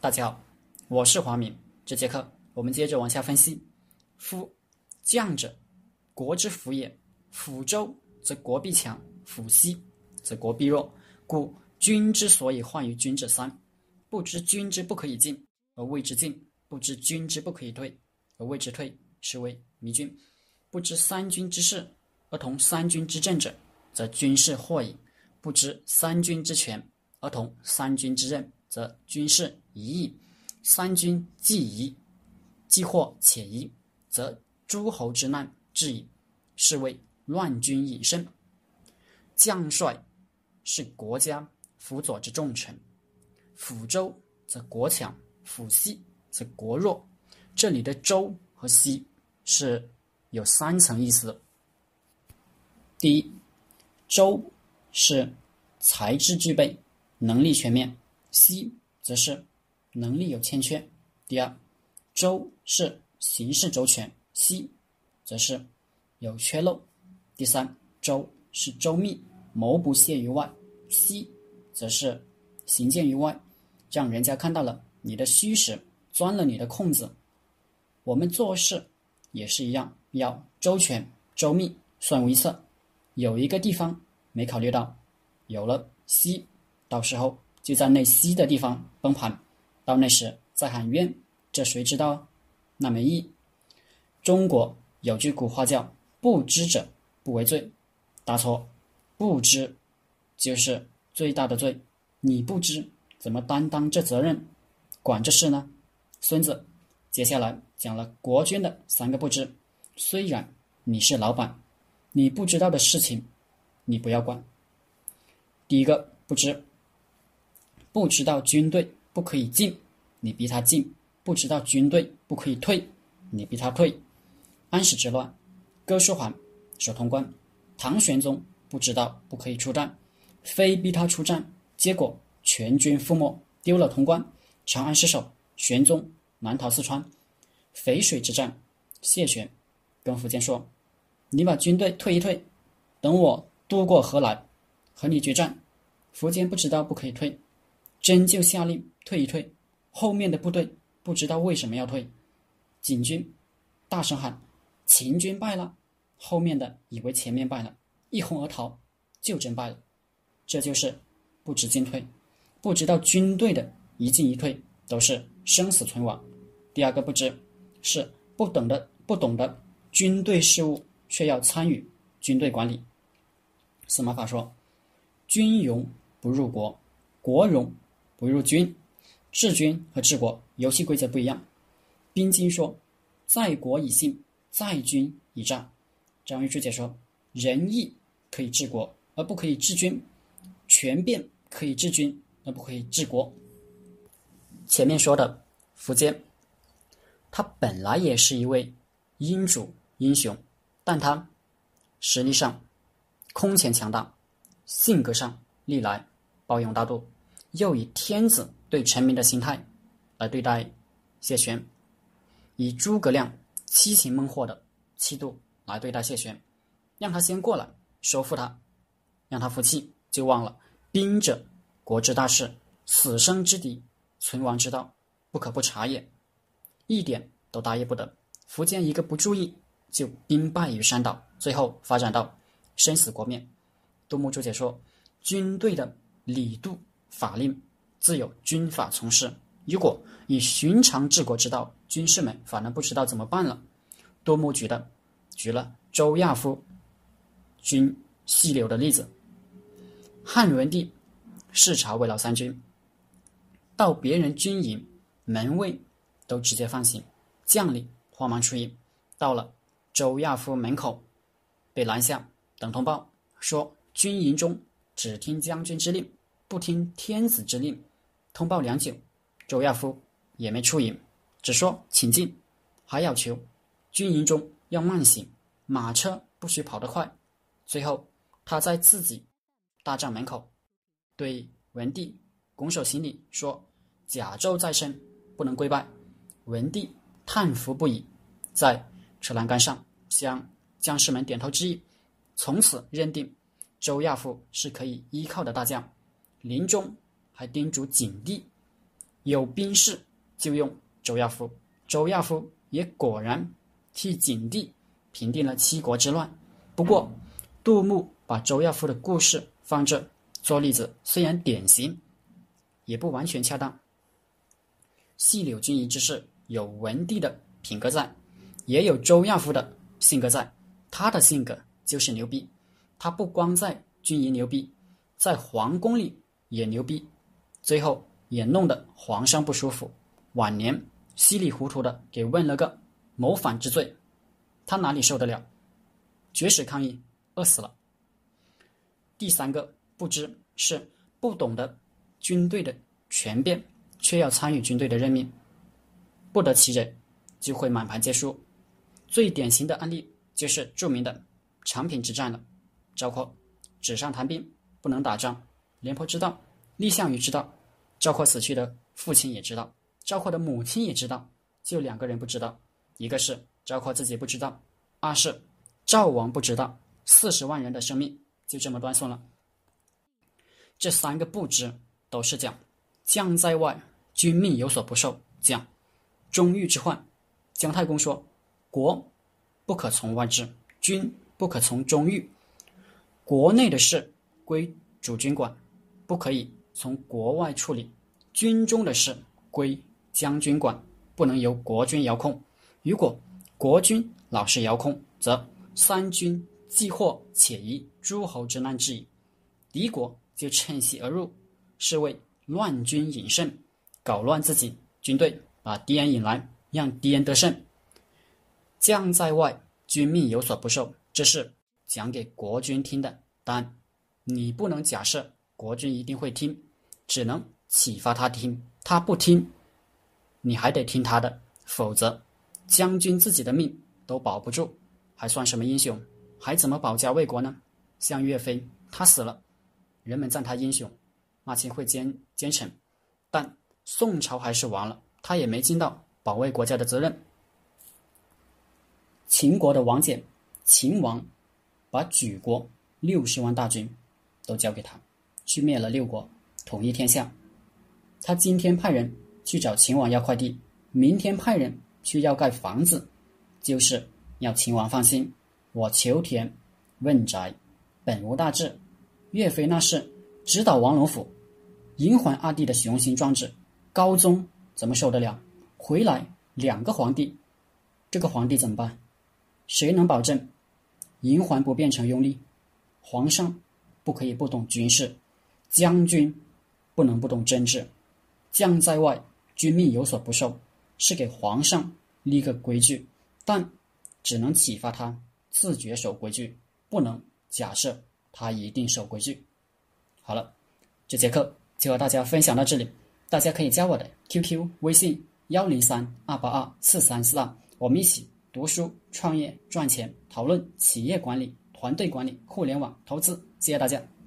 大家好，我是华明。这节课我们接着往下分析。夫将者，国之辅也。辅周则国必强，辅西则国必弱。故君之所以患于君者三：不知君之不可以进而谓之进；不知君之不可以退而谓之退，是谓迷君；不知三军之事而同三军之政者，则军事惑矣；不知三军之权而同三军之任。则军事一义，三军既疑，既惑且疑，则诸侯之难至矣。是谓乱军以胜。将帅是国家辅佐之重臣，辅周则国强，辅西则国弱。这里的周和西是有三层意思。第一，周是才智具备，能力全面。西则是能力有欠缺。第二，周是行事周全，西则是有缺漏。第三，周是周密，谋不泄于外，西则是行见于外，让人家看到了你的虚实，钻了你的空子。我们做事也是一样，要周全、周密、算无一策。有一个地方没考虑到，有了西，到时候。就在那西的地方崩盘，到那时再喊冤，这谁知道？那没意义。中国有句古话叫“不知者不为罪”，答错，不知就是最大的罪。你不知怎么担当这责任，管这事呢？孙子接下来讲了国君的三个不知。虽然你是老板，你不知道的事情，你不要管。第一个不知。不知道军队不可以进，你逼他进；不知道军队不可以退，你逼他退。安史之乱，哥舒缓守潼关，唐玄宗不知道不可以出战，非逼他出战，结果全军覆没，丢了潼关，长安失守，玄宗南逃四川。淝水之战，谢玄跟苻坚说：“你把军队退一退，等我渡过河来和你决战。”苻坚不知道不可以退。真就下令退一退，后面的部队不知道为什么要退，景军大声喊：“秦军败了！”后面的以为前面败了，一哄而逃，就真败了。这就是不知进退，不知道军队的一进一退都是生死存亡。第二个不知是不懂的，不懂得军队事务，却要参与军队管理。司马法说：“军容不入国，国容。”不入军，治军和治国游戏规则不一样。兵经说：“在国以信，在军以战。”张玉柱解说：“仁义可以治国，而不可以治军；权变可以治军，而不可以治国。”前面说的苻坚，他本来也是一位英主英雄，但他实力上空前强大，性格上历来包容大度。又以天子对臣民的心态来对待谢玄，以诸葛亮七擒孟获的气度来对待谢玄，让他先过来收复他，让他服气，就忘了兵者国之大事，死生之敌，存亡之道，不可不察也，一点都大意不得。苻坚一个不注意，就兵败于山岛，最后发展到生死国灭。杜牧注解说，军队的礼度。法令自有军法从事。如果以寻常治国之道，军士们反而不知道怎么办了。杜牧举的举了周亚夫军细柳的例子。汉文帝视察慰劳三军，到别人军营，门卫都直接放行，将领慌忙出营，到了周亚夫门口，被拦下，等通报说军营中只听将军之令。不听天子之令，通报良久，周亚夫也没出营，只说请进，还要求军营中要慢行，马车不许跑得快。最后，他在自己大帐门口对文帝拱手行礼，说：“甲胄在身，不能跪拜。”文帝叹服不已，在车栏杆上向将士们点头致意，从此认定周亚夫是可以依靠的大将。临终还叮嘱景帝，有兵事就用周亚夫，周亚夫也果然替景帝平定了七国之乱。不过，杜牧把周亚夫的故事放这做例子，虽然典型，也不完全恰当。细柳军营之事，有文帝的品格在，也有周亚夫的性格在。他的性格就是牛逼，他不光在军营牛逼，在皇宫里也牛逼，最后也弄得皇上不舒服。晚年稀里糊涂的给问了个谋反之罪，他哪里受得了？绝食抗议，饿死了。第三个不知是不懂得军队的权变，却要参与军队的任命，不得其人，就会满盘皆输。最典型的案例就是著名的长平之战了。赵括纸上谈兵，不能打仗。廉颇知道，蔺相如知道，赵括死去的父亲也知道，赵括的母亲也知道，就两个人不知道，一个是赵括自己不知道，二是。赵王不知道，四十万人的生命就这么断送了。这三个不知都是讲将在外，君命有所不受。讲中御之患。姜太公说：“国不可从外治，君不可从中御。国内的事归主君管，不可以从国外处理；军中的事归将军管，不能由国君遥控。如果国君老是遥控，则……”三军既获且疑诸侯之难之矣，敌国就趁隙而入，是为乱军引胜，搞乱自己军队，把敌人引来，让敌人得胜。将在外，君命有所不受，这是讲给国君听的。但你不能假设国君一定会听，只能启发他听。他不听，你还得听他的，否则将军自己的命都保不住。还算什么英雄？还怎么保家卫国呢？像岳飞，他死了，人们赞他英雄，骂秦桧奸奸臣，但宋朝还是亡了，他也没尽到保卫国家的责任。秦国的王翦，秦王把举国六十万大军都交给他，去灭了六国，统一天下。他今天派人去找秦王要快递，明天派人去要盖房子，就是。要秦王放心，我求田问宅，本无大志。岳飞那是直捣王龙府，银环二弟的雄心壮志，高宗怎么受得了？回来两个皇帝，这个皇帝怎么办？谁能保证银环不变成拥立？皇上不可以不懂军事，将军不能不懂政治。将在外，君命有所不受，是给皇上立个规矩，但。只能启发他自觉守规矩，不能假设他一定守规矩。好了，这节课就和大家分享到这里，大家可以加我的 QQ 微信幺零三二八二四三四二，我们一起读书、创业、赚钱，讨论企业管理、团队管理、互联网投资。谢谢大家。